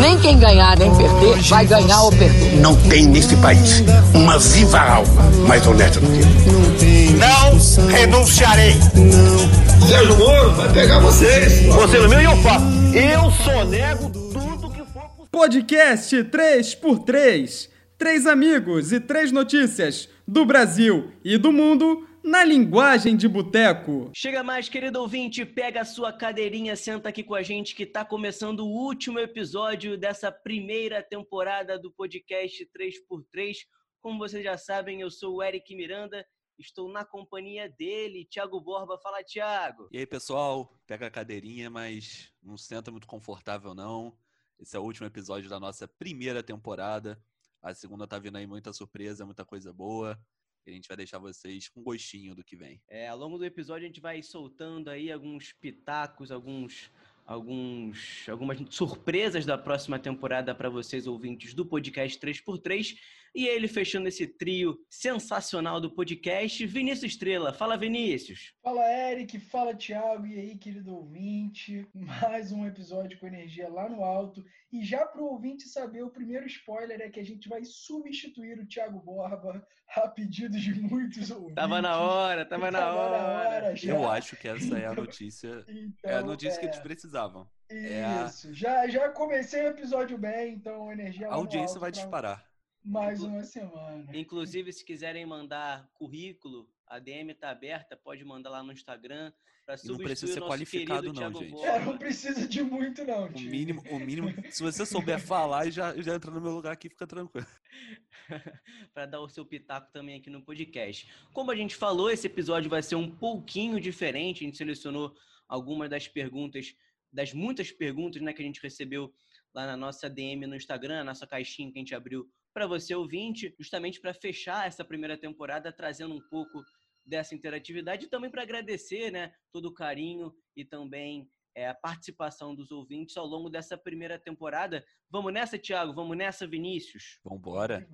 Nem quem ganhar nem perder vai ganhar ou perder. Não tem nesse país uma viva alma mais honesta do que eu. Não renunciarei. Sérgio Moro vai pegar vocês. Você no meu e eu faço. Eu sonego tudo que for possível. Podcast 3x3. Três amigos e três notícias do Brasil e do mundo na linguagem de boteco. Chega mais, querido ouvinte, pega a sua cadeirinha, senta aqui com a gente que está começando o último episódio dessa primeira temporada do podcast 3x3. Como vocês já sabem, eu sou o Eric Miranda, estou na companhia dele, Thiago Borba. Fala, Thiago. E aí, pessoal, pega a cadeirinha, mas não se senta muito confortável, não. Esse é o último episódio da nossa primeira temporada. A segunda tá vindo aí muita surpresa, muita coisa boa. A gente vai deixar vocês com gostinho do que vem. É, ao longo do episódio a gente vai soltando aí alguns pitacos, alguns, alguns, algumas surpresas da próxima temporada para vocês ouvintes do podcast 3x3. E ele fechando esse trio sensacional do podcast, Vinícius Estrela. Fala, Vinícius. Fala, Eric. Fala, Thiago. E aí, querido ouvinte? Mais um episódio com energia lá no alto. E já para o ouvinte saber, o primeiro spoiler é que a gente vai substituir o Thiago Borba a pedido de muitos ouvintes. Tava na hora, tava, tava na hora. Na hora Eu acho que essa é a notícia. Então, é a notícia é... que eles precisavam. Isso. É a... já, já comecei o episódio bem, então energia A audiência vai pra... disparar. Mais uma semana. Inclusive, se quiserem mandar currículo, a DM tá aberta, pode mandar lá no Instagram para substituir não precisa ser qualificado não, gente. É, não precisa de muito não, O mínimo, o mínimo, se você souber falar e já, já entra no meu lugar aqui, fica tranquilo. para dar o seu pitaco também aqui no podcast. Como a gente falou, esse episódio vai ser um pouquinho diferente. A gente selecionou algumas das perguntas, das muitas perguntas né, que a gente recebeu lá na nossa DM no Instagram, a nossa caixinha que a gente abriu para você ouvinte, justamente para fechar essa primeira temporada, trazendo um pouco dessa interatividade e também para agradecer né, todo o carinho e também é, a participação dos ouvintes ao longo dessa primeira temporada. Vamos nessa, Thiago? Vamos nessa, Vinícius? Vamos embora.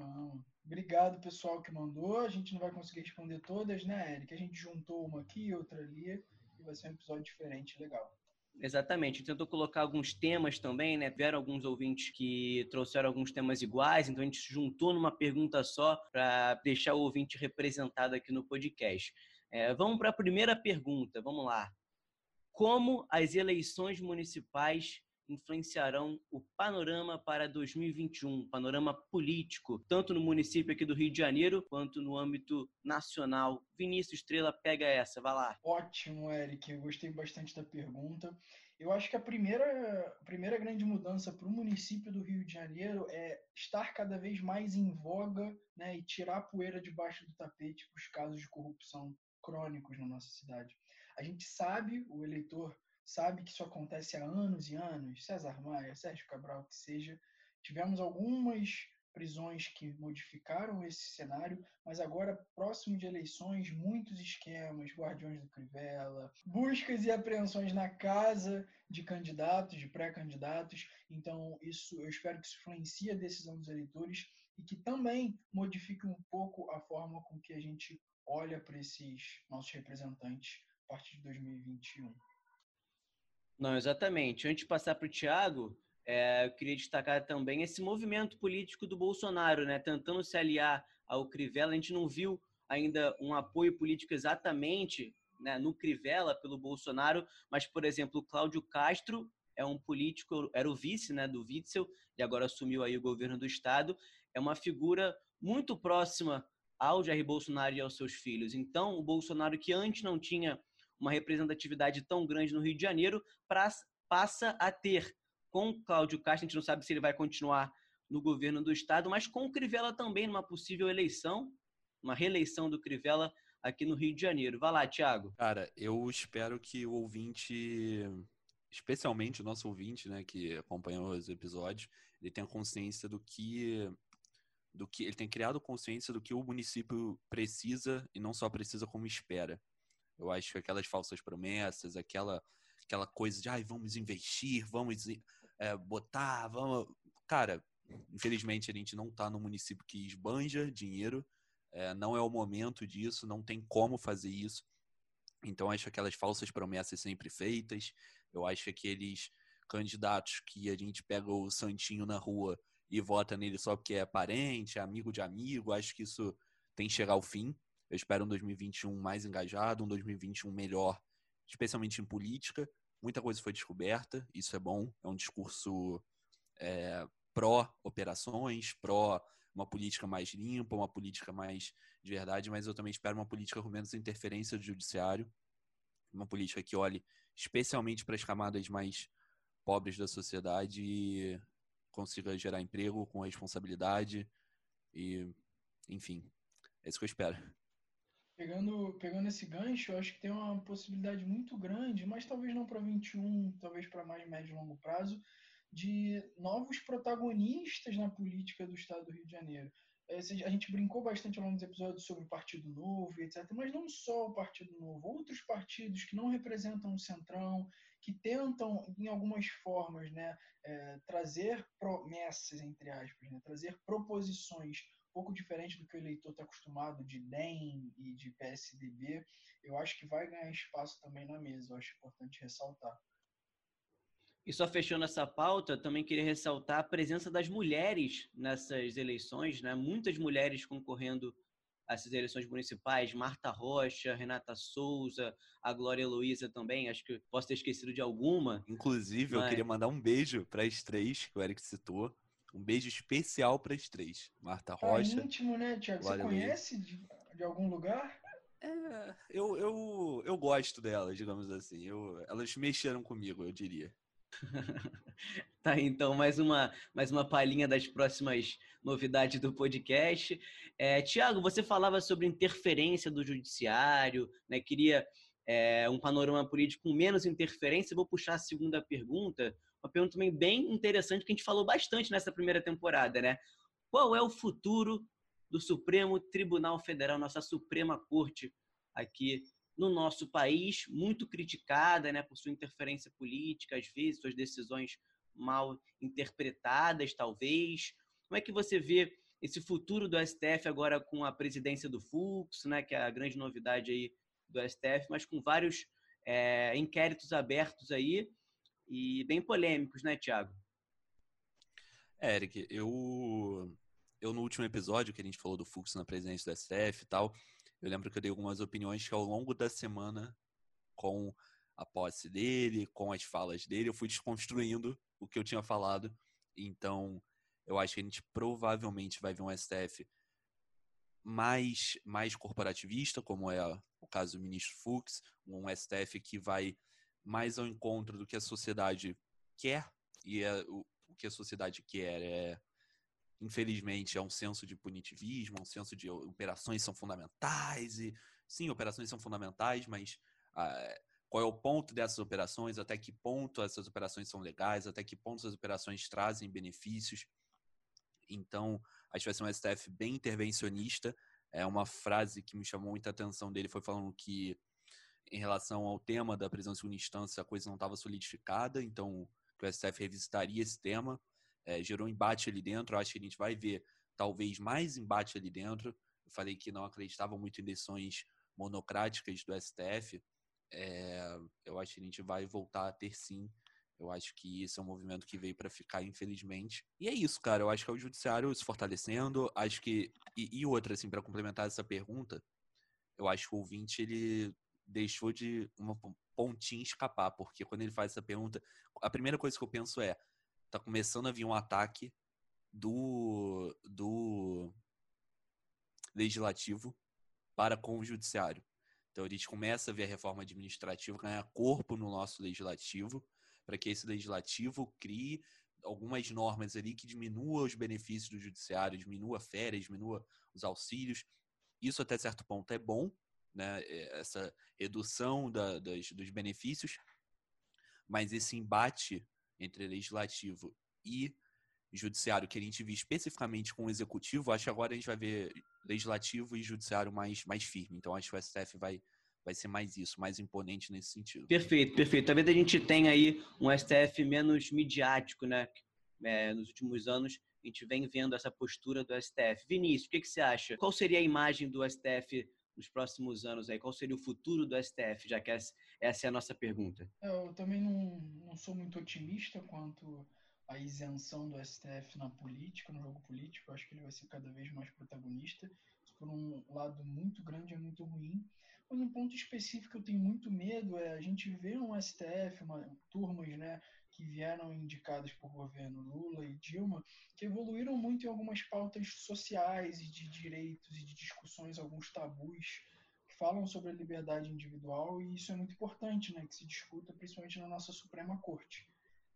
Obrigado, pessoal que mandou. A gente não vai conseguir responder todas, né, Eric? A gente juntou uma aqui, outra ali, e vai ser um episódio diferente, legal. Exatamente. Tentou colocar alguns temas também, né? Tiveram alguns ouvintes que trouxeram alguns temas iguais, então a gente juntou numa pergunta só para deixar o ouvinte representado aqui no podcast. É, vamos para a primeira pergunta, vamos lá. Como as eleições municipais influenciarão o panorama para 2021, panorama político, tanto no município aqui do Rio de Janeiro quanto no âmbito nacional. Vinícius Estrela, pega essa, vai lá. Ótimo, Eric, eu gostei bastante da pergunta. Eu acho que a primeira, a primeira grande mudança para o município do Rio de Janeiro é estar cada vez mais em voga né, e tirar a poeira debaixo do tapete para os casos de corrupção crônicos na nossa cidade. A gente sabe, o eleitor sabe que isso acontece há anos e anos, César Maia, Sérgio Cabral, que seja. Tivemos algumas prisões que modificaram esse cenário, mas agora, próximo de eleições, muitos esquemas, guardiões do Crivella, buscas e apreensões na casa de candidatos, de pré-candidatos. Então, isso eu espero que isso influencie a decisão dos eleitores e que também modifique um pouco a forma com que a gente olha para esses nossos representantes a partir de 2021. Não, exatamente. Antes de passar para o Tiago, é, eu queria destacar também esse movimento político do Bolsonaro, né? Tentando se aliar ao Crivella. A gente não viu ainda um apoio político exatamente né, no Crivella pelo Bolsonaro, mas, por exemplo, Cláudio Castro é um político, era o vice né, do Witzel e agora assumiu aí o governo do estado. É uma figura muito próxima ao Jair Bolsonaro e aos seus filhos. Então, o Bolsonaro que antes não tinha uma representatividade tão grande no Rio de Janeiro, pra, passa a ter com Cláudio Castro, a gente não sabe se ele vai continuar no governo do estado, mas com o Crivella também numa possível eleição, uma reeleição do Crivella aqui no Rio de Janeiro. Vai lá, Thiago. Cara, eu espero que o ouvinte, especialmente o nosso ouvinte, né, que acompanhou os episódios, ele tenha consciência do que do que ele tem criado consciência do que o município precisa e não só precisa como espera. Eu acho que aquelas falsas promessas, aquela, aquela coisa de, ai, vamos investir, vamos é, botar, vamos. Cara, infelizmente a gente não está no município que esbanja dinheiro, é, não é o momento disso, não tem como fazer isso. Então, acho aquelas falsas promessas sempre feitas, eu acho aqueles candidatos que a gente pega o santinho na rua e vota nele só porque é parente, amigo de amigo. Acho que isso tem que chegar ao fim. Eu espero um 2021 mais engajado, um 2021 melhor, especialmente em política. Muita coisa foi descoberta, isso é bom. É um discurso é, pró-operações, pró uma política mais limpa, uma política mais de verdade, mas eu também espero uma política com menos interferência do judiciário, uma política que olhe especialmente para as camadas mais pobres da sociedade e consiga gerar emprego com responsabilidade e, enfim, é isso que eu espero. Pegando, pegando esse gancho, eu acho que tem uma possibilidade muito grande, mas talvez não para 21, talvez para mais médio e longo prazo, de novos protagonistas na política do Estado do Rio de Janeiro. É, a gente brincou bastante ao longo dos episódios sobre o Partido Novo, etc. Mas não só o Partido Novo, outros partidos que não representam o Centrão, que tentam, em algumas formas, né, é, trazer promessas, entre aspas, né, trazer proposições pouco diferente do que o eleitor está acostumado de DEM e de PSDB, eu acho que vai ganhar espaço também na mesa. Eu acho importante ressaltar. E só fechando essa pauta, também queria ressaltar a presença das mulheres nessas eleições, né? Muitas mulheres concorrendo a essas eleições municipais, Marta Rocha, Renata Souza, a Glória Heloísa também, acho que posso ter esquecido de alguma. Inclusive, mas... eu queria mandar um beijo para as três que o Eric citou. Um beijo especial para as três. Marta tá Rocha. É íntimo, né, Tiago? Você conhece de, de, algum lugar? É, eu, eu, eu gosto delas, digamos assim. Eu, elas mexeram comigo, eu diria. tá, então, mais uma, mais uma palhinha das próximas novidades do podcast. É, Tiago, você falava sobre interferência do judiciário, né? Queria é, um panorama político com menos interferência. vou puxar a segunda pergunta, uma pergunta também bem interessante que a gente falou bastante nessa primeira temporada, né? Qual é o futuro do Supremo Tribunal Federal, nossa Suprema Corte aqui no nosso país, muito criticada né, por sua interferência política, às vezes, suas decisões mal interpretadas, talvez. Como é que você vê esse futuro do STF agora com a presidência do Fux, né, que é a grande novidade aí do STF, mas com vários é, inquéritos abertos aí e bem polêmicos, né, Tiago? É, Eric, eu, eu no último episódio que a gente falou do Fux na presidência do STF e tal, eu lembro que eu dei algumas opiniões que ao longo da semana, com a posse dele, com as falas dele, eu fui desconstruindo o que eu tinha falado. Então, eu acho que a gente provavelmente vai ver um STF mais, mais corporativista, como é o caso do ministro Fux, um STF que vai mais ao encontro do que a sociedade quer, e é, o, o que a sociedade quer é infelizmente, é um senso de punitivismo, um senso de operações são fundamentais. E sim, operações são fundamentais, mas ah, qual é o ponto dessas operações? Até que ponto essas operações são legais? Até que ponto essas operações trazem benefícios? Então, acho que vai ser um STF bem intervencionista. É uma frase que me chamou muita atenção dele foi falando que em relação ao tema da prisão em segunda instância, a coisa não estava solidificada, então que o STF revisitaria esse tema é, gerou embate ali dentro. acho que a gente vai ver talvez mais embate ali dentro. Eu falei que não acreditava muito em decisões monocráticas do STF. É, eu acho que a gente vai voltar a ter sim. Eu acho que esse é um movimento que veio para ficar, infelizmente. E é isso, cara. Eu acho que é o judiciário se fortalecendo. Acho que e, e outra assim para complementar essa pergunta, eu acho que o ouvinte ele deixou de uma pontinha escapar, porque quando ele faz essa pergunta, a primeira coisa que eu penso é: tá começando a vir um ataque do, do legislativo para com o judiciário. Então a gente começa a ver a reforma administrativa ganhar corpo no nosso legislativo, para que esse legislativo crie algumas normas ali que diminua os benefícios do judiciário, diminua férias, diminua os auxílios. Isso até certo ponto é bom, né? É, essa redução da, das, dos benefícios, mas esse embate entre legislativo e judiciário que a gente viu especificamente com o executivo, acho que agora a gente vai ver legislativo e judiciário mais, mais firme. Então acho que o STF vai, vai ser mais isso, mais imponente nesse sentido. Perfeito, perfeito. Talvez a gente tenha aí um STF menos midiático, né? É, nos últimos anos a gente vem vendo essa postura do STF. Vinícius, o que, que você acha? Qual seria a imagem do STF nos próximos anos aí? Qual seria o futuro do STF, já que Essa é a nossa pergunta. Eu também não, não sou muito otimista quanto à isenção do STF na política, no jogo político. Eu acho que ele vai ser cada vez mais protagonista. Isso, por um lado muito grande, é muito ruim. Um ponto específico que eu tenho muito medo é a gente ver um STF, uma, turmas, né, que vieram indicadas por governo Lula e Dilma, que evoluíram muito em algumas pautas sociais e de direitos e de discussões, alguns tabus que falam sobre a liberdade individual e isso é muito importante, né, que se discuta principalmente na nossa Suprema Corte.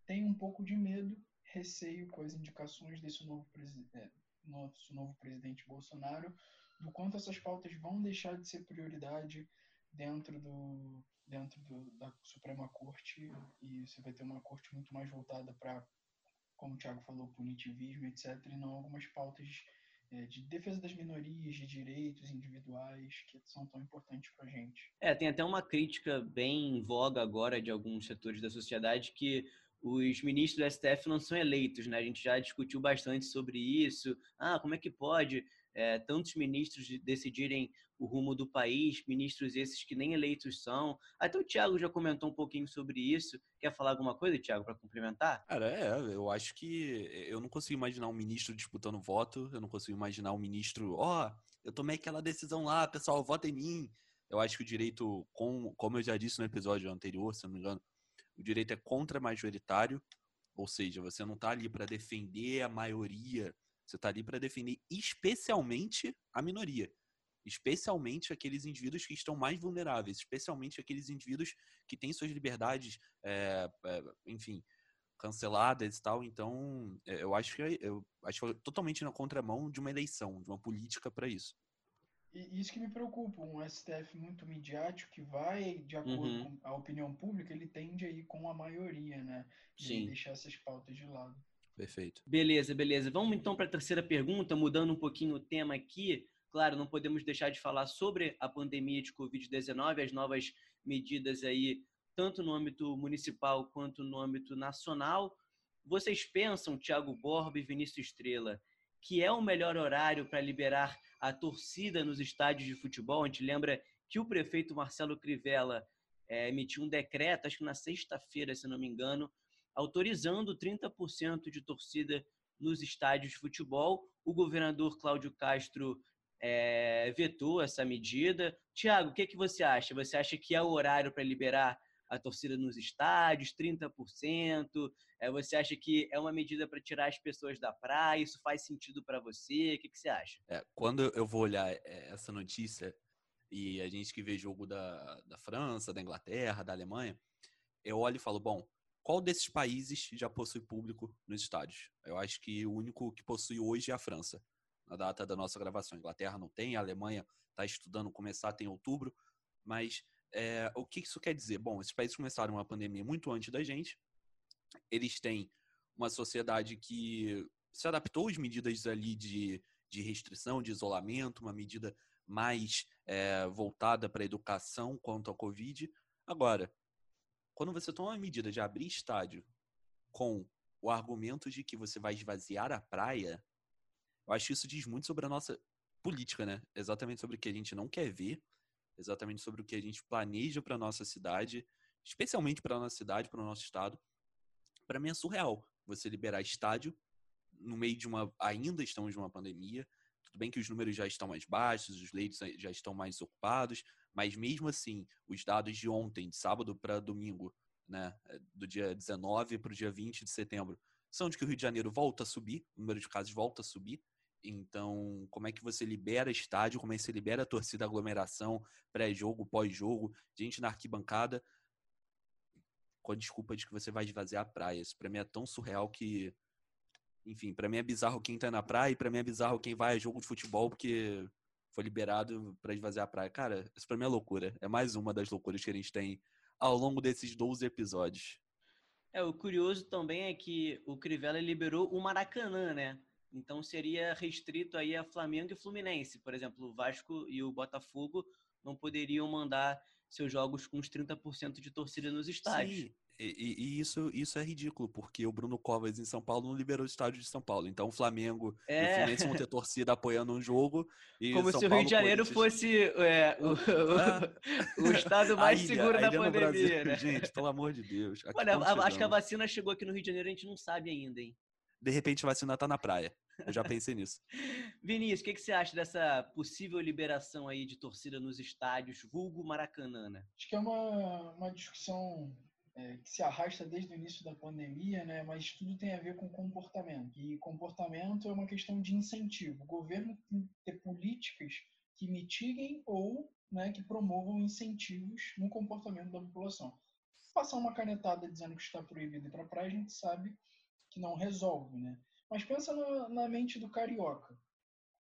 Tenho um pouco de medo, receio com as indicações desse novo, é, nosso novo presidente Bolsonaro, do quanto essas pautas vão deixar de ser prioridade dentro do, dentro do, da Suprema Corte e você vai ter uma corte muito mais voltada para, como o Thiago falou, punitivismo, etc., e não algumas pautas é, de defesa das minorias, de direitos individuais, que são tão importantes para a gente. É, tem até uma crítica bem em voga agora de alguns setores da sociedade que os ministros do STF não são eleitos, né? A gente já discutiu bastante sobre isso. Ah, como é que pode é, tantos ministros decidirem o rumo do país, ministros esses que nem eleitos são. Até o Tiago já comentou um pouquinho sobre isso. Quer falar alguma coisa, Tiago, para complementar? Cara, é, eu acho que eu não consigo imaginar um ministro disputando voto, eu não consigo imaginar um ministro, ó, oh, eu tomei aquela decisão lá, pessoal, vota em mim. Eu acho que o direito, com, como eu já disse no episódio anterior, se não me engano, o direito é contra-majoritário, ou seja, você não está ali para defender a maioria você está ali para defender especialmente a minoria. Especialmente aqueles indivíduos que estão mais vulneráveis, especialmente aqueles indivíduos que têm suas liberdades, é, é, enfim, canceladas e tal. Então, é, eu acho que é, eu acho totalmente na contramão de uma eleição, de uma política para isso. E isso que me preocupa, um STF muito midiático que vai de acordo uhum. com a opinião pública, ele tende a ir com a maioria, né? E Sim. deixar essas pautas de lado. Perfeito. Beleza, beleza. Vamos então para a terceira pergunta, mudando um pouquinho o tema aqui. Claro, não podemos deixar de falar sobre a pandemia de Covid-19, as novas medidas aí, tanto no âmbito municipal quanto no âmbito nacional. Vocês pensam, Thiago Borba e Vinícius Estrela, que é o melhor horário para liberar a torcida nos estádios de futebol? A gente lembra que o prefeito Marcelo Crivella é, emitiu um decreto, acho que na sexta-feira, se não me engano, autorizando 30% de torcida nos estádios de futebol. O governador Cláudio Castro é, vetou essa medida. Tiago, o que, que você acha? Você acha que é o horário para liberar a torcida nos estádios, 30%? É, você acha que é uma medida para tirar as pessoas da praia? Isso faz sentido para você? O que, que você acha? É, quando eu vou olhar é, essa notícia e a gente que vê jogo da, da França, da Inglaterra, da Alemanha, eu olho e falo, bom, qual desses países já possui público nos estádios? Eu acho que o único que possui hoje é a França, na data da nossa gravação. A Inglaterra não tem, a Alemanha está estudando começar em outubro, mas é, o que isso quer dizer? Bom, esses países começaram uma pandemia muito antes da gente, eles têm uma sociedade que se adaptou às medidas ali de, de restrição, de isolamento, uma medida mais é, voltada para a educação quanto à Covid. Agora, quando você toma a medida de abrir estádio com o argumento de que você vai esvaziar a praia, eu acho que isso diz muito sobre a nossa política, né? Exatamente sobre o que a gente não quer ver, exatamente sobre o que a gente planeja para nossa cidade, especialmente para nossa cidade, para o nosso estado. Para mim é surreal você liberar estádio no meio de uma ainda estamos numa pandemia. Tudo bem que os números já estão mais baixos, os leitos já estão mais ocupados, mas mesmo assim, os dados de ontem, de sábado para domingo, né, é, do dia 19 para o dia 20 de setembro, são de que o Rio de Janeiro volta a subir, o número de casos volta a subir. Então, como é que você libera estádio, como é que você libera a torcida, aglomeração, pré-jogo, pós-jogo, gente na arquibancada, com a desculpa de que você vai esvaziar a praia. Isso pra mim é tão surreal que. Enfim, para mim é bizarro quem tá na praia e pra mim é bizarro quem vai a jogo de futebol, porque foi liberado para esvaziar a praia. Cara, isso pra mim é loucura. É mais uma das loucuras que a gente tem ao longo desses 12 episódios. É, o curioso também é que o Crivella liberou o Maracanã, né? Então seria restrito aí a Flamengo e Fluminense. Por exemplo, o Vasco e o Botafogo não poderiam mandar seus jogos com uns 30% de torcida nos estádios. Sim, e, e, isso, isso é ridículo, porque o Bruno Covas em São Paulo não liberou o estádio de São Paulo. Então o Flamengo é. e o Fluminense vão ter torcida apoiando um jogo. Como São se o Rio de Janeiro fosse é, o, o, o, estado mais ilha, seguro da pandemia, né? Gente, pelo amor de Deus. Olha, a, acho que a vacina chegou aqui no Rio de Janeiro, a gente não sabe ainda, hein? De repente a vacina tá na praia. Eu já pensei nisso. Vinícius, o que, que, você acha dessa possível liberação aí de torcida nos estádios, vulgo Maracanã? Né? Acho que é uma, uma discussão é, que se arrasta desde o início da pandemia, né? mas tudo tem a ver com comportamento. E comportamento é uma questão de incentivo. O governo tem que ter políticas que mitiguem ou né, que promovam incentivos no comportamento da população. Passar uma canetada dizendo que está proibido ir para praia, a gente sabe que não resolve. Né? Mas pensa na, na mente do carioca.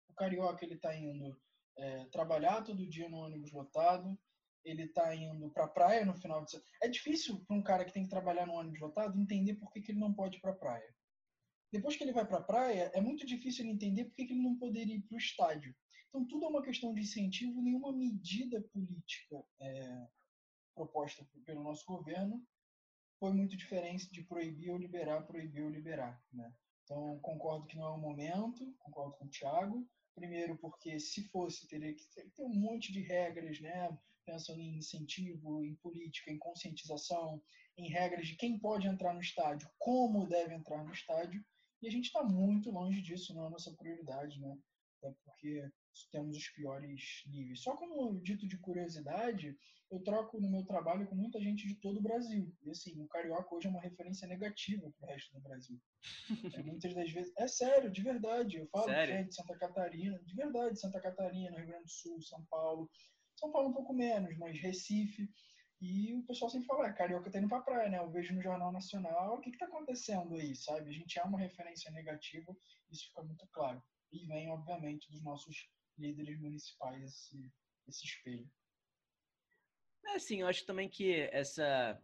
O carioca ele está indo é, trabalhar todo dia no ônibus lotado, ele tá indo pra praia no final de semana. É difícil para um cara que tem que trabalhar no ônibus lotado entender por que, que ele não pode ir pra praia. Depois que ele vai pra praia, é muito difícil ele entender por que, que ele não poderia ir pro estádio. Então, tudo é uma questão de incentivo, nenhuma medida política é, proposta pelo nosso governo foi muito diferente de proibir ou liberar, proibir ou liberar. Né? Então, concordo que não é o momento, concordo com o Thiago. Primeiro, porque se fosse, teria que ter um monte de regras, né? Pensando em incentivo, em política, em conscientização, em regras de quem pode entrar no estádio, como deve entrar no estádio, e a gente está muito longe disso, não é a nossa prioridade, né? Até porque temos os piores níveis. Só como dito de curiosidade, eu troco no meu trabalho com muita gente de todo o Brasil. E assim, o carioca hoje é uma referência negativa para o resto do Brasil. É, muitas das vezes. É sério, de verdade. Eu falo sério? é de Santa Catarina, de verdade, Santa Catarina, Rio Grande do Sul, São Paulo. São Paulo um pouco menos, mas Recife. E o pessoal sempre fala, é, carioca tá indo pra praia, né? Eu vejo no Jornal Nacional, o que que tá acontecendo aí, sabe? A gente é uma referência negativa, isso fica muito claro. E vem, obviamente, dos nossos líderes municipais esse, esse espelho. É assim, eu acho também que essa,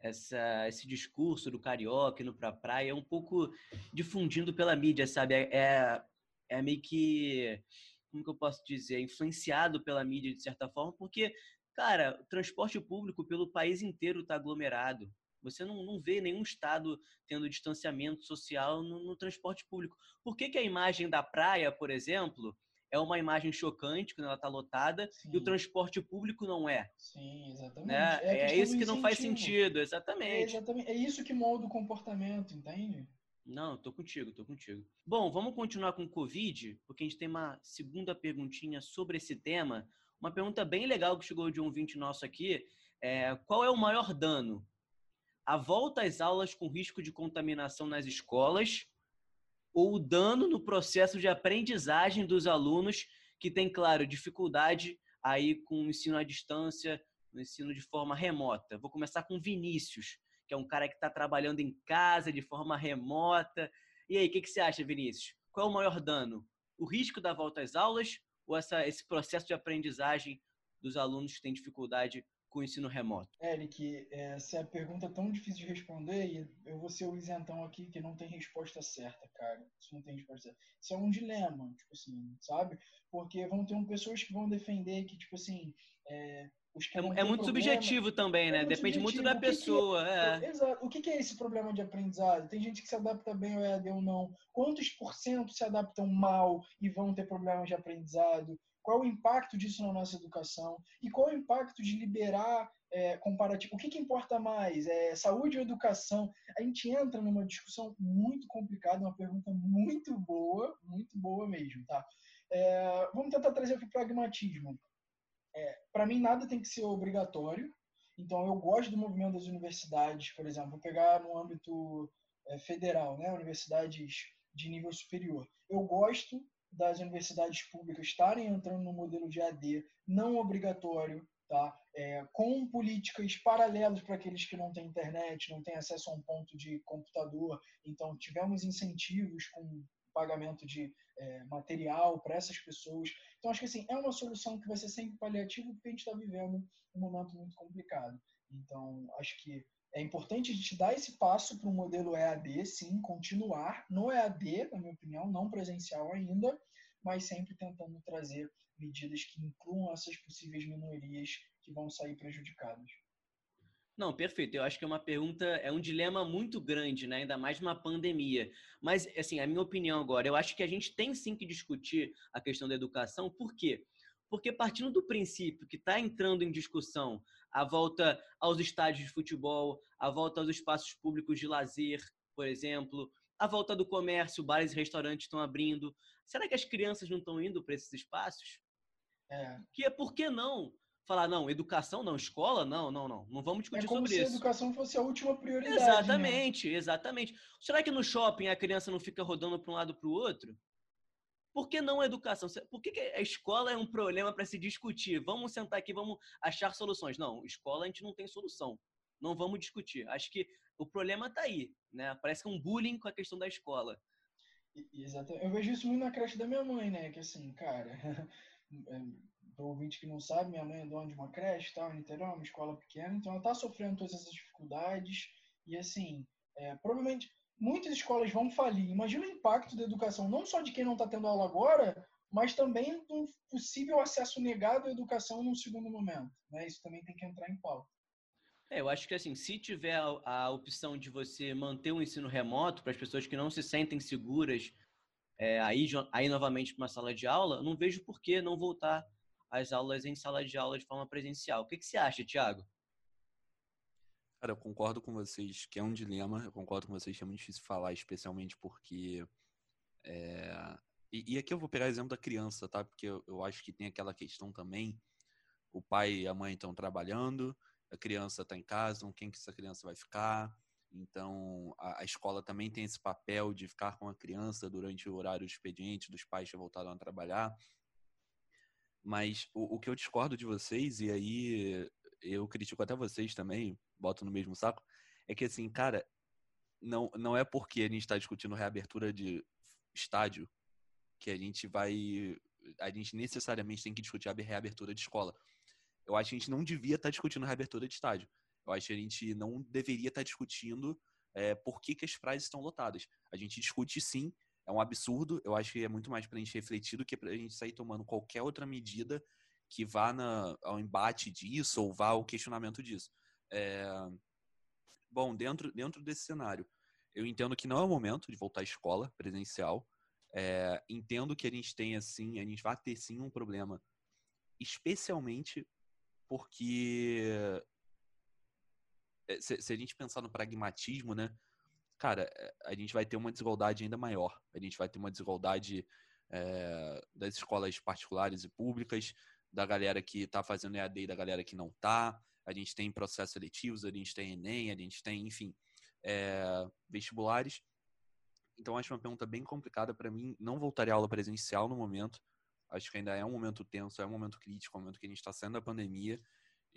essa, esse discurso do carioca indo pra praia é um pouco difundindo pela mídia, sabe? É, é, é meio que como que eu posso dizer, influenciado pela mídia de certa forma, porque, cara, o transporte público pelo país inteiro está aglomerado. Você não, não vê nenhum estado tendo distanciamento social no, no transporte público. Por que, que a imagem da praia, por exemplo, é uma imagem chocante quando ela está lotada Sim. e o transporte público não é. Sim, exatamente. Né? É, é isso que não faz sentido, exatamente. É, exatamente. É isso que molda o comportamento, entende? Não, tô contigo, tô contigo. Bom, vamos continuar com o Covid, porque a gente tem uma segunda perguntinha sobre esse tema. Uma pergunta bem legal que chegou de um ouvinte nosso aqui. É, qual é o maior dano? A volta às aulas com risco de contaminação nas escolas ou o dano no processo de aprendizagem dos alunos que tem, claro, dificuldade aí com o ensino à distância, no ensino de forma remota? Vou começar com Vinícius que é um cara que está trabalhando em casa de forma remota. E aí, o que, que você acha, Vinícius? Qual é o maior dano? O risco da volta às aulas ou essa, esse processo de aprendizagem dos alunos que têm dificuldade com o ensino remoto? Eric, essa é pergunta tão difícil de responder e eu vou ser o isentão aqui que não tem resposta certa, cara. Isso não tem resposta certa. Isso é um dilema, tipo assim, sabe? Porque vão ter pessoas que vão defender que, tipo assim, é, é, é, muito problema, subjetivo também, né? É muito Depende subjetivo. muito da pessoa. Que que é, exato. O que é esse problema de aprendizado? Tem gente que se adapta bem ao EAD ou não. Quantos por cento se adaptam mal e vão ter problemas de aprendizado? Qual o impacto disso na nossa educação? E qual o impacto de liberar é, comparativo? O que, que importa mais? É, saúde ou educação? A gente entra numa discussão muito complicada, uma pergunta muito boa, muito boa mesmo, tá? É, vamos tentar trazer aqui o pragmatismo é, para mim nada tem que ser obrigatório. Então eu gosto do movimento das universidades, por exemplo, vou pegar no âmbito é, federal, né, universidades de nível superior. Eu gosto das universidades públicas estarem entrando no modelo de AD não obrigatório, tá? É, com políticas paralelas para aqueles que não têm internet, não têm acesso a um ponto de computador. Então, tivemos incentivos com pagamento de é, material para essas pessoas. Então, acho que assim, é uma solução que vai ser sempre paliativa, porque a gente está vivendo um momento muito complicado. Então, acho que é importante a gente dar esse passo para o modelo EAD, sim, continuar no EAD, na minha opinião, não presencial ainda, mas sempre tentando trazer medidas que incluam essas possíveis minorias que vão sair prejudicados. Não, perfeito. Eu acho que é uma pergunta, é um dilema muito grande, né? Ainda mais numa pandemia. Mas, assim, a minha opinião agora, eu acho que a gente tem sim que discutir a questão da educação. Por quê? Porque partindo do princípio que está entrando em discussão a volta aos estádios de futebol, a volta aos espaços públicos de lazer, por exemplo, a volta do comércio, bares e restaurantes estão abrindo. Será que as crianças não estão indo para esses espaços? É. Que, por que não falar, não, educação não, escola não, não, não, não vamos discutir é como sobre se isso. a educação fosse a última prioridade. Exatamente, né? exatamente. Será que no shopping a criança não fica rodando para um lado para o outro? Por que não a educação? Por que, que a escola é um problema para se discutir? Vamos sentar aqui, vamos achar soluções. Não, escola a gente não tem solução. Não vamos discutir. Acho que o problema está aí, né? Parece que é um bullying com a questão da escola. Exatamente. Eu vejo isso muito na creche da minha mãe, né? Que assim, cara, é, para o ouvinte que não sabe, minha mãe é dona de uma creche, tal, em Niterói, uma escola pequena, então ela está sofrendo todas essas dificuldades e, assim, é, provavelmente muitas escolas vão falir. Imagina o impacto da educação, não só de quem não está tendo aula agora, mas também do possível acesso negado à educação num segundo momento. Né? Isso também tem que entrar em pauta. É, eu acho que assim, se tiver a, opção de você manter o ensino remoto para as pessoas que não se sentem seguras é, aí, aí novamente para uma sala de aula, não vejo por que não voltar as aulas em sala de aula de forma presencial. O que, que você acha, Tiago? Cara, eu concordo com vocês que é um dilema. Eu concordo com vocês que é muito difícil falar, especialmente porque. É... E, e, aqui eu vou pegar o exemplo da criança, tá? Porque eu, eu acho que tem aquela questão também. O pai e a mãe estão trabalhando, a criança está em casa, com quem que essa criança vai ficar? Então, a, a, escola também tem esse papel de ficar com a criança durante o horário expediente, dos pais que voltaram a trabalhar. Mas o, o que eu discordo de vocês, e aí eu critico até vocês também, boto no mesmo saco, é que assim, cara, não, não é porque a gente está discutindo reabertura de estádio que a gente vai. A gente necessariamente tem que discutir a reabertura de escola. Eu acho que a gente não devia estar tá discutindo reabertura de estádio. Eu acho que a gente não deveria estar tá discutindo é, por que, que as praias estão lotadas. A gente discute sim é um absurdo. Eu acho que é muito mais para a gente refletir do que para a gente sair tomando qualquer outra medida que vá na, ao embate disso ou vá ao questionamento disso. É... Bom, dentro, dentro desse cenário, eu entendo que não é o momento de voltar à escola presencial. É... Entendo que a gente tem, assim, a gente vai ter sim um problema, especialmente porque é, se, se a gente pensar no pragmatismo, né? Cara, a gente vai ter uma desigualdade ainda maior. A gente vai ter uma desigualdade é, das escolas particulares e públicas, da galera que está fazendo EAD e da galera que não está. A gente tem processos seletivos, a gente tem Enem, a gente tem, enfim, é, vestibulares. Então, acho uma pergunta bem complicada para mim. Não voltaria à aula presencial no momento. Acho que ainda é um momento tenso, é um momento crítico, é um momento que a gente está saindo da pandemia.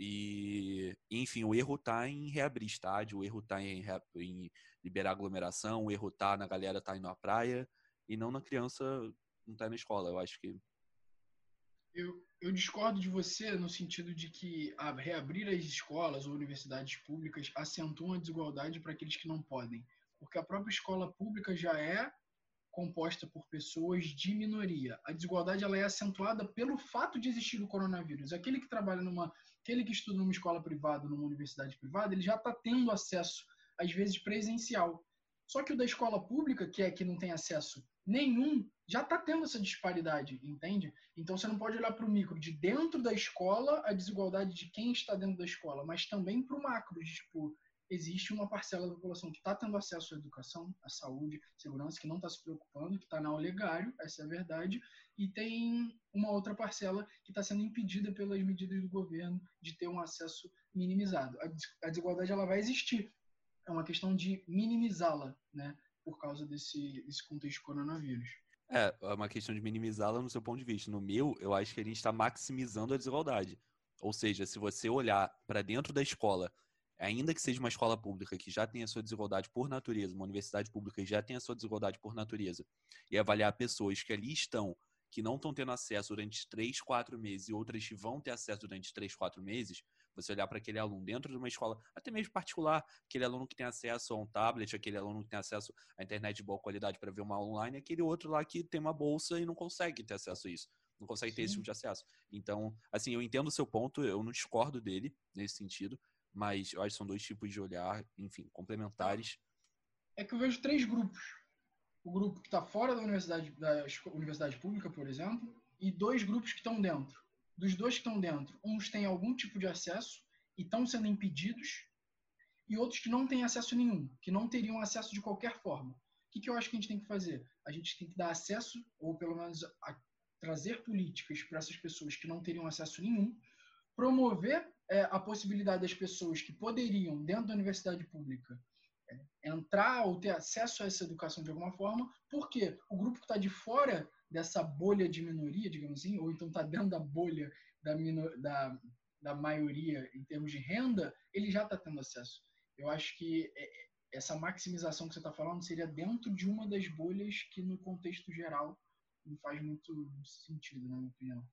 E, enfim, o erro está em reabrir estádio, o erro está em, em, liberar aglomeração, o erro está na galera estar tá indo à praia e não na criança não tá na escola. Eu acho que. Eu, eu discordo de você no sentido de que a reabrir as escolas ou universidades públicas acentuam a desigualdade para aqueles que não podem. Porque a própria escola pública já é composta por pessoas de minoria. A desigualdade ela é acentuada pelo fato de existir o coronavírus. Aquele que trabalha numa aquele que estuda numa escola privada, numa universidade privada, ele já está tendo acesso, às vezes, presencial. Só que o da escola pública, que é que não tem acesso nenhum, já está tendo essa disparidade, entende? Então você não pode olhar para o micro de dentro da escola, a desigualdade de quem está dentro da escola, mas também para o macro, de tipo, existe uma parcela da população que está tendo acesso à educação, à saúde, segurança, que não está se preocupando, que está na olegário, essa é a verdade, e tem uma outra parcela que está sendo impedida pelas medidas do governo de ter um acesso minimizado. A desigualdade ela vai existir, é uma questão de minimizá-la, né, por causa desse, desse contexto coronavírus. É, é uma questão de minimizá-la no seu ponto de vista. No meu, eu acho que a gente está maximizando a desigualdade. Ou seja, se você olhar para dentro da escola ainda que seja uma escola pública que já tem a sua desigualdade por natureza, uma universidade pública que já tem a sua desigualdade por natureza, e avaliar pessoas que ali estão, que não estão tendo acesso durante três, quatro meses, e outras que vão ter acesso durante três, quatro meses, você olhar para aquele aluno dentro de uma escola, até mesmo particular, aquele aluno que tem acesso a um tablet, aquele aluno que tem acesso à internet de boa qualidade para ver uma aula online, aquele outro lá que tem uma bolsa e não consegue ter acesso a isso. não consegue ter esse tipo de acesso. Então, assim, eu entendo o seu ponto, eu não discordo dele nesse sentido, mas eu acho que são dois tipos de olhar, enfim, complementares. É que eu vejo três grupos. O grupo que está fora da universidade, da universidade pública, por exemplo, e dois grupos que estão dentro. Dos dois que estão dentro, uns têm algum tipo de acesso e estão sendo impedidos, e outros que não têm acesso nenhum, que não teriam acesso de qualquer forma. O que, que eu acho que a gente tem que fazer? A gente tem que dar acesso, ou pelo menos a, trazer políticas para essas pessoas que não teriam acesso nenhum, promover é, a possibilidade das pessoas que poderiam, dentro da universidade pública, é, entrar ou ter acesso a essa educação de alguma forma, porque o grupo que está de fora dessa bolha de minoria, digamos assim, ou então está dentro da bolha da, da, da maioria em termos de renda, ele já está tendo acesso. Eu acho que é, é, essa maximização que você está falando seria dentro de uma das bolhas que, no contexto geral, não faz muito sentido, na minha opinião.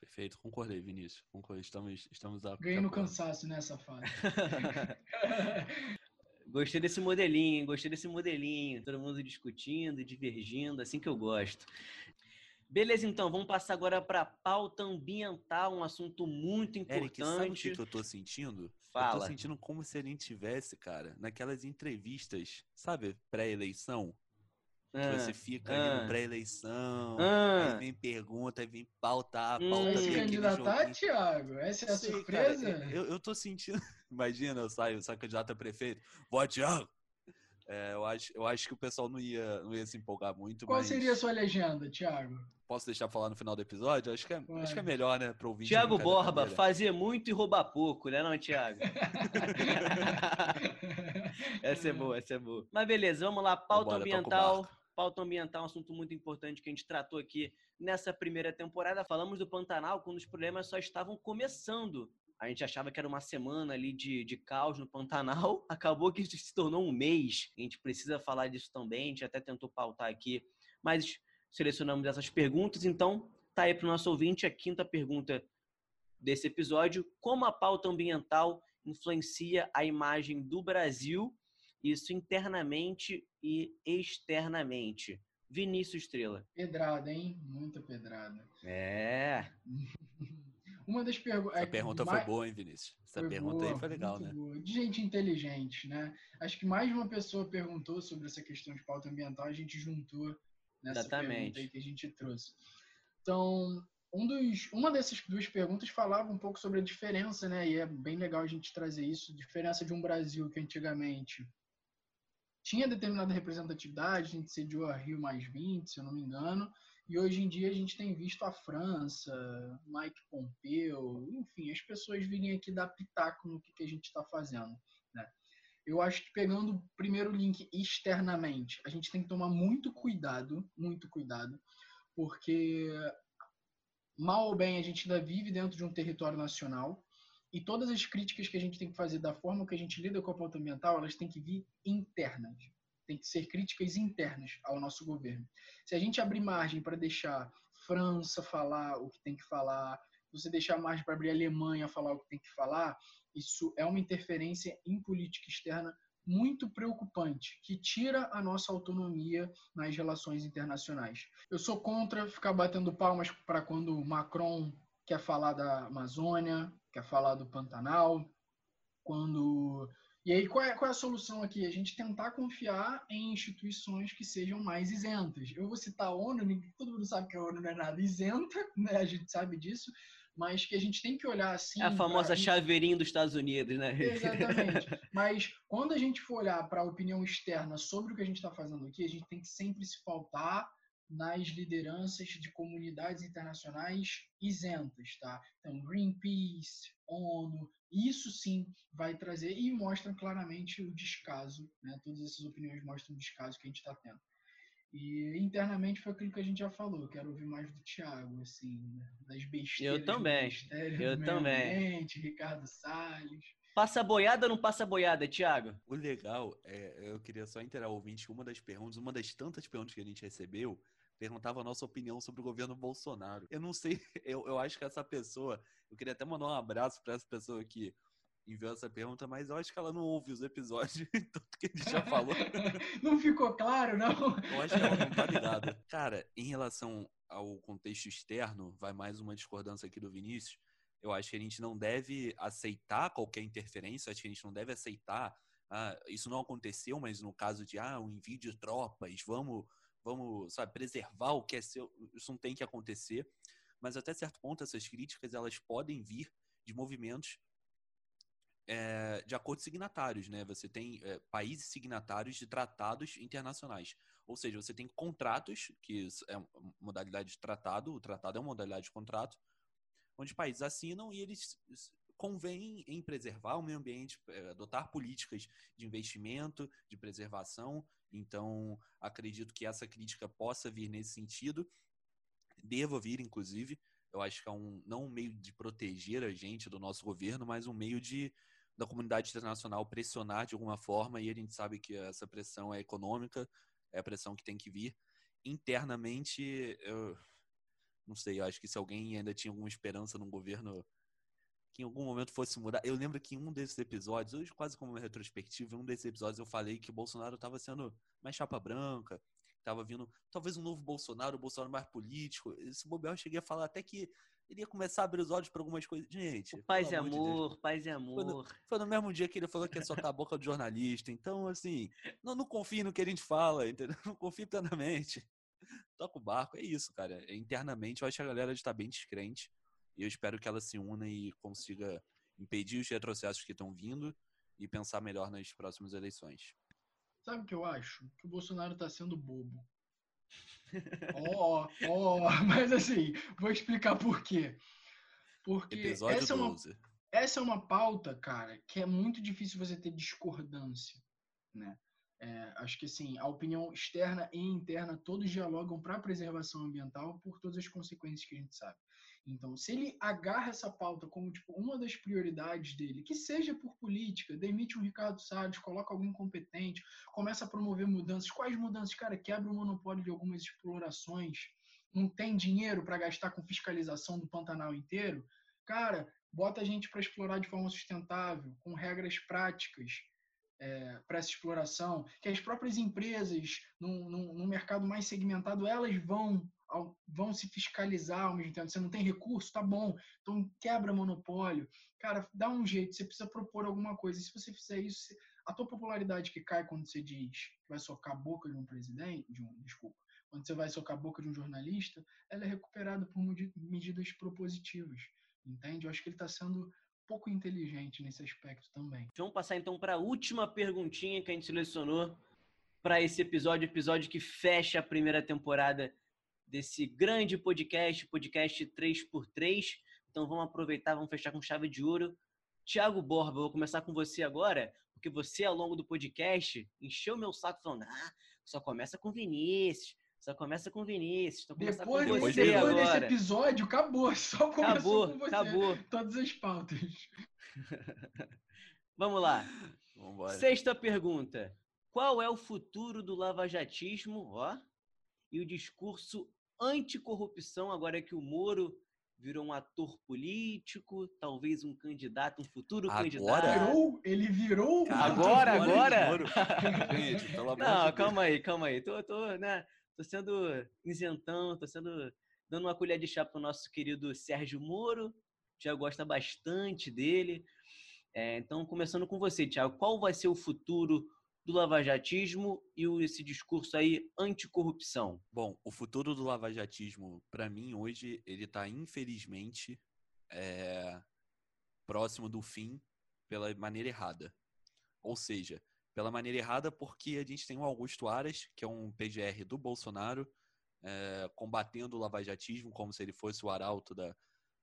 Perfeito, concordei, Vinícius. Concordei, estamos, estamos a. Ganhei no cansaço nessa fase. Gostei desse modelinho, gostei desse modelinho. Todo mundo discutindo, divergindo, assim que eu gosto. Beleza, então, vamos passar agora para pauta ambiental, um assunto muito importante. Eric, sabe o que, que eu tô sentindo? Fala. Eu tô sentindo como se a gente tivesse, cara, naquelas entrevistas, sabe, pré-eleição, ah, você fica ah, ali no pré-eleição, ah, aí vem pergunta, aí vem pauta, pauta. Hum, se candidatar, Thiago? Essa é a Sei, surpresa? Cara, eu, eu tô sentindo. Imagina, eu saio, saio candidato a prefeito. Vote, Thiago! É, eu, acho, eu acho que o pessoal não ia, não ia se empolgar muito. Qual mas... seria a sua legenda, Thiago? Posso deixar falar no final do episódio? Acho que é, acho que é melhor, né, para ouvir. Thiago Borba, fazer muito e roubar pouco, né, não, Thiago? essa é boa, essa é boa. Mas beleza, vamos lá, pauta Vambora, ambiental Pauta ambiental é um assunto muito importante que a gente tratou aqui nessa primeira temporada. Falamos do Pantanal quando os problemas só estavam começando. A gente achava que era uma semana ali de, de caos no Pantanal. Acabou que isso se tornou um mês. A gente precisa falar disso também. A gente até tentou pautar aqui, mas selecionamos essas perguntas. Então, tá aí para o nosso ouvinte a quinta pergunta desse episódio: Como a pauta ambiental influencia a imagem do Brasil isso internamente e externamente. Vinícius Estrela. Pedrada, hein? Muita pedrada. É. Uma das perguntas. Essa pergunta mais... foi boa, hein, Vinícius? Essa pergunta boa, aí foi legal, né? Boa. De gente inteligente, né? Acho que mais de uma pessoa perguntou sobre essa questão de pauta ambiental, a gente juntou nessa Exatamente. pergunta aí que a gente trouxe. Então, um dos, uma dessas duas perguntas falava um pouco sobre a diferença, né? E é bem legal a gente trazer isso, diferença de um Brasil que antigamente tinha determinada representatividade, a gente sediou a Rio mais 20, se eu não me engano, e hoje em dia a gente tem visto a França, Mike Pompeo, enfim, as pessoas virem aqui dar pitaco no que, que a gente está fazendo. Né? Eu acho que pegando o primeiro link externamente, a gente tem que tomar muito cuidado, muito cuidado, porque mal ou bem a gente ainda vive dentro de um território nacional, e todas as críticas que a gente tem que fazer da forma que a gente lida com a pauta ambiental, elas têm que vir internas. Tem que ser críticas internas ao nosso governo. Se a gente abrir margem para deixar França falar o que tem que falar, você deixar margem para abrir Alemanha falar o que tem que falar, isso é uma interferência em política externa muito preocupante, que tira a nossa autonomia nas relações internacionais. Eu sou contra ficar batendo palmas para quando Macron quer falar da Amazônia, quer falar do Pantanal, quando e aí qual é, qual é a solução aqui? A gente tentar confiar em instituições que sejam mais isentas. Eu vou citar a ONU, todo mundo sabe que a ONU não é nada isenta, né? A gente sabe disso, mas que a gente tem que olhar assim. É a famosa pra... chaveirinha dos Estados Unidos, né? Exatamente. mas quando a gente for olhar para a opinião externa sobre o que a gente está fazendo aqui, a gente tem que sempre se pautar nas lideranças de comunidades internacionais isentas, tá? Então, Greenpeace, ONU, isso sim vai trazer e mostra claramente o descaso, né? Todas essas opiniões mostram o descaso que a gente está tendo. E internamente foi aquilo que a gente já falou. Quero ouvir mais do Thiago, assim, né? das besteiras. Eu também. Eu também. Ambiente, Ricardo Salles. Passa boiada ou não passa boiada, Thiago? O legal é, eu queria só interar o ouvinte, uma das perguntas, uma das tantas perguntas que a gente recebeu perguntava a nossa opinião sobre o governo Bolsonaro. Eu não sei, eu, eu acho que essa pessoa, eu queria até mandar um abraço para essa pessoa que enviou essa pergunta, mas eu acho que ela não ouve os episódios, tanto que a gente já falou. não ficou claro, não? Eu acho que ela não tá ligada. Cara, em relação ao contexto externo, vai mais uma discordância aqui do Vinícius. Eu acho que a gente não deve aceitar qualquer interferência, acho que a gente não deve aceitar. Ah, isso não aconteceu, mas no caso de ah, um envio de tropas, vamos, vamos sabe, preservar o que é seu, isso não tem que acontecer. Mas até certo ponto, essas críticas elas podem vir de movimentos é, de acordos signatários, né? Você tem é, países signatários de tratados internacionais. Ou seja, você tem contratos, que é modalidade de tratado, o tratado é uma modalidade de contrato, onde países assinam e eles convêm em preservar o meio ambiente, é, adotar políticas de investimento, de preservação. Então, acredito que essa crítica possa vir nesse sentido. Deva vir, inclusive. Eu acho que é um, não um meio de proteger a gente do nosso governo, mas um meio de da comunidade internacional pressionar de alguma forma, e a gente sabe que essa pressão é econômica, é a pressão que tem que vir. Internamente, eu não sei, eu acho que se alguém ainda tinha alguma esperança num governo que em algum momento fosse mudar. Eu lembro que em um desses episódios, hoje quase como uma retrospectiva, em um desses episódios eu falei que o Bolsonaro estava sendo mais chapa branca, estava vindo talvez um novo Bolsonaro, o Bolsonaro mais político. Esse bobear eu cheguei a falar até que ele ia começar a abrir os olhos para algumas coisas. Gente. Paz e amor, de paz e amor. Foi no, foi no, mesmo dia que ele falou que ia soltar a boca do jornalista. Então, assim, não, não confie no que a gente fala, entendeu? Não confie plenamente. Toca o barco, é isso, cara. Internamente, eu acho que a galera está bem descrente. E eu espero que ela se una e consiga impedir os retrocessos que estão vindo e pensar melhor nas próximas eleições. Sabe o que eu acho? Que o Bolsonaro está sendo bobo. Ó, oh, ó, oh, mas assim, vou explicar por quê. Porque Episódio essa 12. é, uma, essa é uma pauta, cara, que é muito difícil você ter discordância, né? É, acho que assim, a opinião externa e interna todos dialogam para a preservação ambiental por todas as consequências que a gente sabe. Então, se ele agarra essa pauta como tipo, uma das prioridades dele, que seja por política, demite um Ricardo Salles, coloca alguém competente, começa a promover mudanças. Quais mudanças? Cara, quebra o monopólio de algumas explorações, não tem dinheiro para gastar com fiscalização do Pantanal inteiro. Cara, bota a gente para explorar de forma sustentável, com regras práticas. É, para essa exploração, que as próprias empresas, num, num, num mercado mais segmentado, elas vão vão se fiscalizar ao mesmo tempo. Você não tem recurso, tá bom. Então quebra monopólio. Cara, dá um jeito, você precisa propor alguma coisa. E se você fizer isso, a tua popularidade que cai quando você diz que vai socar a boca de um presidente, de um, desculpa, quando você vai socar a boca de um jornalista, ela é recuperada por medidas propositivas. Entende? Eu acho que ele está sendo pouco inteligente nesse aspecto também. Vamos passar então para a última perguntinha que a gente selecionou para esse episódio, episódio que fecha a primeira temporada desse grande podcast, podcast 3x3. Então vamos aproveitar, vamos fechar com chave de ouro. Tiago Borba, vou começar com você agora, porque você, ao longo do podcast, encheu meu saco falando: ah, só começa com Vinícius, só começa com Vinícius. Então depois, com depois, depois agora. desse episódio, acabou. Só começou acabou, com você. Acabou. Todas as pautas. Vamos lá. Vambora. Sexta pergunta. Qual é o futuro do lavajatismo ó, e o discurso anticorrupção, agora que o Moro virou um ator político, talvez um candidato, um futuro agora? candidato. Virou, ele virou. Agora, agora. Gente, Não, calma aí, calma aí. Tô, tô, né, tô sendo isentão, tô sendo dando uma colher de chá pro nosso querido Sérgio Moro. Já gosta bastante dele. É, então, começando com você, Tiago, qual vai ser o futuro do lavajatismo e esse discurso aí anticorrupção? Bom, o futuro do lavajatismo, para mim, hoje, ele está infelizmente é, próximo do fim pela maneira errada. Ou seja, pela maneira errada porque a gente tem o Augusto Aras, que é um PGR do Bolsonaro, é, combatendo o lavajatismo como se ele fosse o arauto da,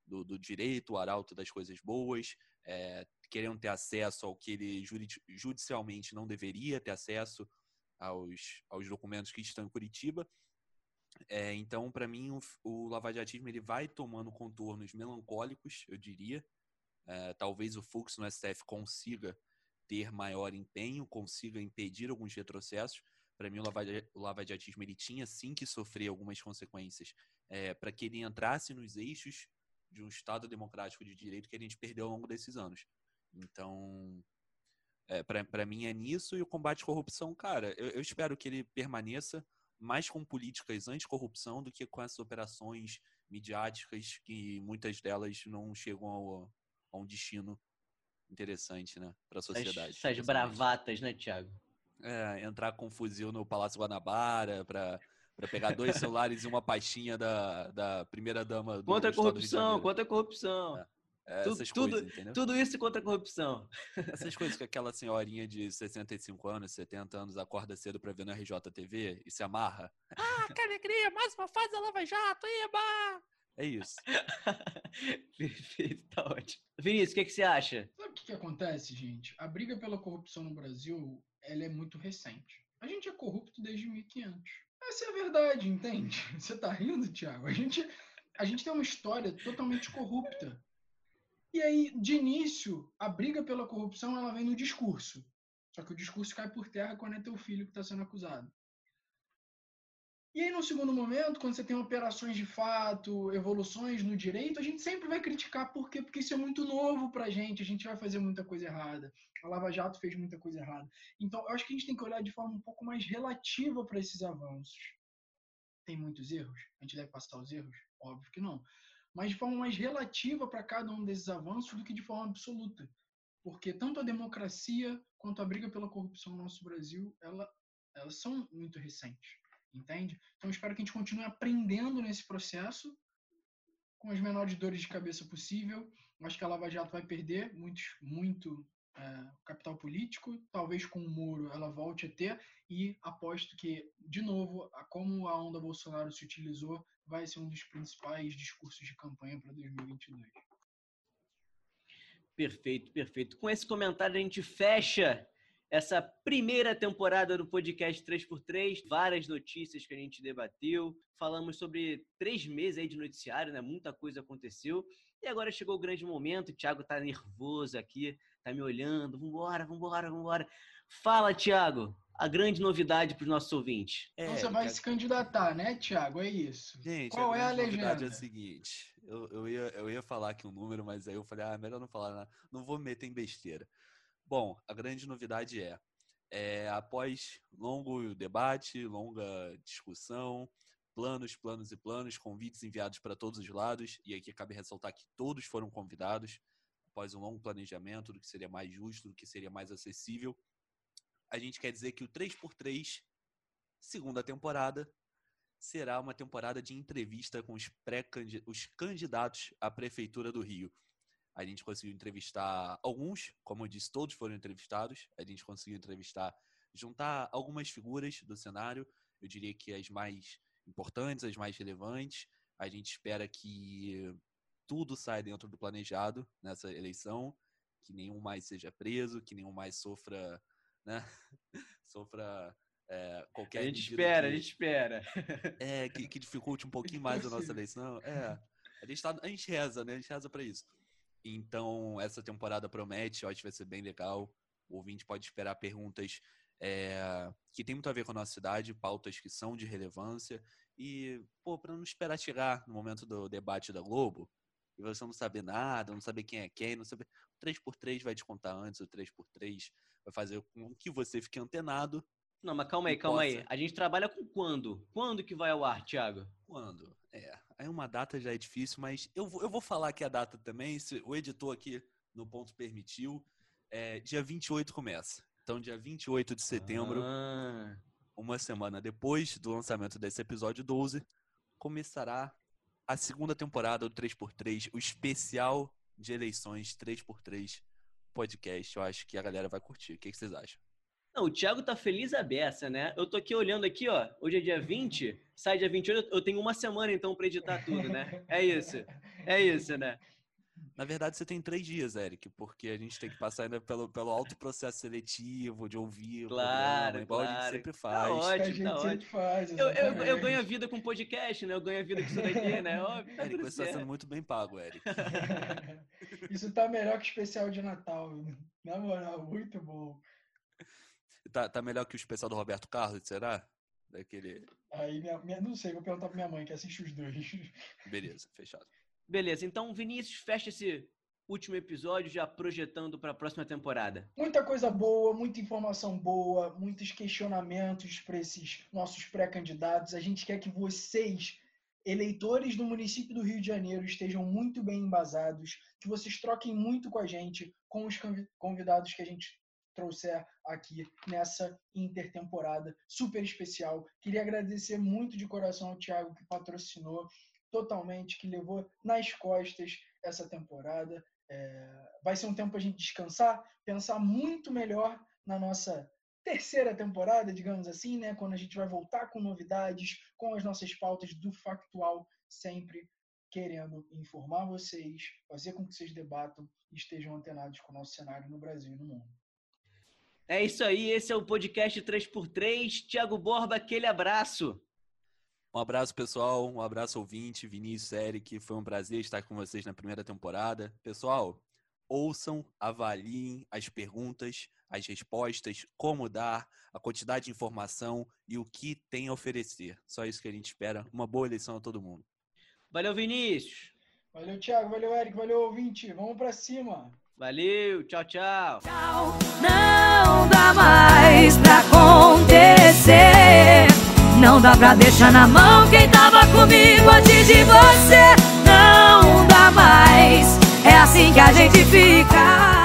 do, do direito, o arauto das coisas boas, é, querendo ter acesso ao que ele judicialmente não deveria ter acesso aos, aos documentos que estão em Curitiba. É, então, para mim, o, o lavajatismo ele vai tomando contornos melancólicos, eu diria. É, talvez o fluxo no STF consiga ter maior empenho, consiga impedir alguns retrocessos. Para mim, o lavajatismo ele tinha sim que sofrer algumas consequências é, para que ele entrasse nos eixos de um Estado democrático de direito que a gente perdeu ao longo desses anos. Então, é, para mim é nisso e o combate à corrupção, cara, eu, eu, espero que ele permaneça mais com políticas anticorrupção do que com essas operações midiáticas que muitas delas não chegam ao, a um destino interessante, né, para a sociedade. Essas, essas bravatas, né, Tiago? É, entrar com um fuzil no Palácio Guanabara para para pegar dois celulares e uma pastinha da, da primeira dama do Contra a corrupção, contra a corrupção. É. É, Tu- essas tudo, coisas, entendeu? tudo isso contra a corrupção. Essas coisas que aquela senhorinha de 65 anos, 70 anos, acorda cedo pra ver no RJTV e se amarra. Ah, que alegria! Mais uma fase da Lava Jato, eba! É isso. Perfeito, tá ótimo. Vinícius, o que, que você acha? Sabe o que, que acontece, gente? A briga pela corrupção no Brasil, ela é muito recente. A gente é corrupto desde 1500. Essa é a verdade, entende? Você tá rindo, Thiago? A gente, a gente tem uma história totalmente corrupta. E aí, de início, a briga pela corrupção, ela vem no discurso. Só que o discurso cai por terra quando é teu filho que está sendo acusado. E aí, no segundo momento, quando você tem operações de fato, evoluções no direito, a gente sempre vai criticar. Por quê? Porque isso é muito novo pra gente, a gente vai fazer muita coisa errada. A Lava Jato fez muita coisa errada. Então, eu acho que a gente tem que olhar de forma um pouco mais relativa para esses avanços. Tem muitos erros? A gente deve passar os erros? Óbvio que não. Mas de forma mais relativa para cada um desses avanços do que de forma absoluta. Porque tanto a democracia quanto a briga pela corrupção no nosso Brasil, ela, elas são muito recentes entende? Então espero que a gente continue aprendendo nesse processo com as menores dores de cabeça possível. Acho que a Lava Jato vai perder muito, muito é, capital político. Talvez com o Moro ela volte a ter e aposto que, de novo, a- como a onda Bolsonaro se utilizou, vai ser um dos principais discursos de campanha para 2022. Perfeito, perfeito. Com esse comentário a gente fecha essa primeira temporada do podcast 3x3. Várias notícias que a gente debateu. Falamos sobre três meses aí de noticiário, né? Muita coisa aconteceu. E agora chegou o grande momento. O Thiago tá nervoso aqui, tá me olhando. Vambora, vambora, vambora. Fala, Thiago. A grande novidade para os nossos ouvintes. É, Então você vai cara, se candidatar, né, Thiago? É isso. Gente, Qual a é a é legenda? o seguinte. Eu, eu, ia, eu ia falar aqui um número, mas aí eu falei, ah, melhor não falar nada. Não vou me meter em besteira. Bom, a grande novidade é, é após longo debate, longa discussão, planos, planos e planos, convites enviados para todos os lados, e aqui cabe ressaltar que todos foram convidados, após um longo planejamento do que seria mais justo, do que seria mais acessível. A gente quer dizer que o 3x3, segunda temporada, será uma temporada de entrevista com os, pré os candidatos à Prefeitura do Rio. A gente conseguiu entrevistar alguns, como eu disse, todos foram entrevistados. A gente conseguiu entrevistar, juntar algumas figuras do cenário, eu diria que as mais importantes, as mais relevantes. A gente espera que tudo saia dentro do planejado nessa eleição, que nenhum mais seja preso, que nenhum mais sofra, né, sofra é, qualquer A gente espera, a que- gente espera. é, que, que dificulte um pouquinho mais a nossa eleição. É, a gente, tá, a gente reza, né? A gente reza pra isso. Então, essa temporada promete, eu acho que vai ser bem legal. O ouvinte pode esperar perguntas é, que tem muito a ver com a nossa cidade, pautas que são de relevância. E, pô, pra não esperar chegar no momento do debate da Globo, e você não saber nada, não saber quem é quem, não saber. O 3x3 vai te contar antes, o 3x3 vai fazer com que você fique antenado Não, mas calma aí, calma aí. possa. A gente trabalha com quando? Quando que vai ao ar, Thiago? Quando? É, aí uma data já é difícil, mas eu vou, eu vou falar aqui a data também, se o editor aqui no ponto permitiu. É, dia 28 começa. Então, dia 28 de setembro, Ah, uma semana depois do lançamento desse episódio 12, começará a segunda temporada do 3x3, o especial de eleições 3x3 podcast. Eu acho que a galera vai curtir. O que, que vocês acham? Não, o Thiago tá feliz a beça, né? Eu tô aqui olhando aqui, ó. Hoje é dia 20, sai dia 28, eu tenho uma semana então pra editar tudo, né? É isso. É isso, né? Na verdade, você tem três dias, Eric, porque a gente tem que passar ainda pelo, pelo alto processo seletivo, de ouvir o Claro, programa, igual a claro. gente sempre Tá faz. ótimo. a gente tá sempre ótimo. faz. Eu, eu, eu ganho a vida com podcast, né? Eu ganho a vida com isso daqui, né? Óbvio, tá Eric, você está sendo muito bem pago, Eric. Isso tá melhor que o especial de Natal. Na moral, muito bom. Tá, tá melhor que o especial do Roberto Carlos, será? Daquele. Aí, minha, minha- não sei, vou perguntar pra minha mãe que assiste os dois. Beleza, fechado. Beleza, então Vinícius, fecha esse último episódio, já projetando para a próxima temporada? Muita coisa boa, muita informação boa, muitos questionamentos para esses nossos pré-candidatos. A gente quer que vocês, eleitores do município do Rio de Janeiro, estejam muito bem embasados, que vocês troquem muito com a gente, com os convidados que a gente trouxer aqui nessa intertemporada super especial. Queria agradecer muito de coração ao Thiago que patrocinou totalmente, que levou nas costas essa temporada. É, vai ser um tempo para a gente descansar, pensar muito melhor na nossa terceira temporada, digamos assim, né? Quando a gente vai voltar com novidades, com as nossas pautas do factual, sempre querendo informar vocês, fazer com que vocês debatam e estejam antenados com o nosso cenário no Brasil e no mundo. É isso aí, esse é o podcast 3x3. Tiago Borba, aquele abraço. Um abraço, pessoal. Um abraço, ouvinte, Vinícius, Eric. Foi um prazer estar com vocês na primeira temporada. Pessoal, ouçam, avaliem as perguntas, as respostas, como dar, a quantidade de informação e o que tem a oferecer. Só isso que a gente espera. Uma boa eleição a todo mundo. Valeu, Vinícius. Valeu, Thiago. Valeu, Eric. Valeu, ouvinte. Vamos para cima. Valeu. Tchau, tchau. Tchau. Não dá mais pra acontecer. Não dá pra deixar na mão quem tava comigo antes de você. Não dá mais, é assim que a gente fica.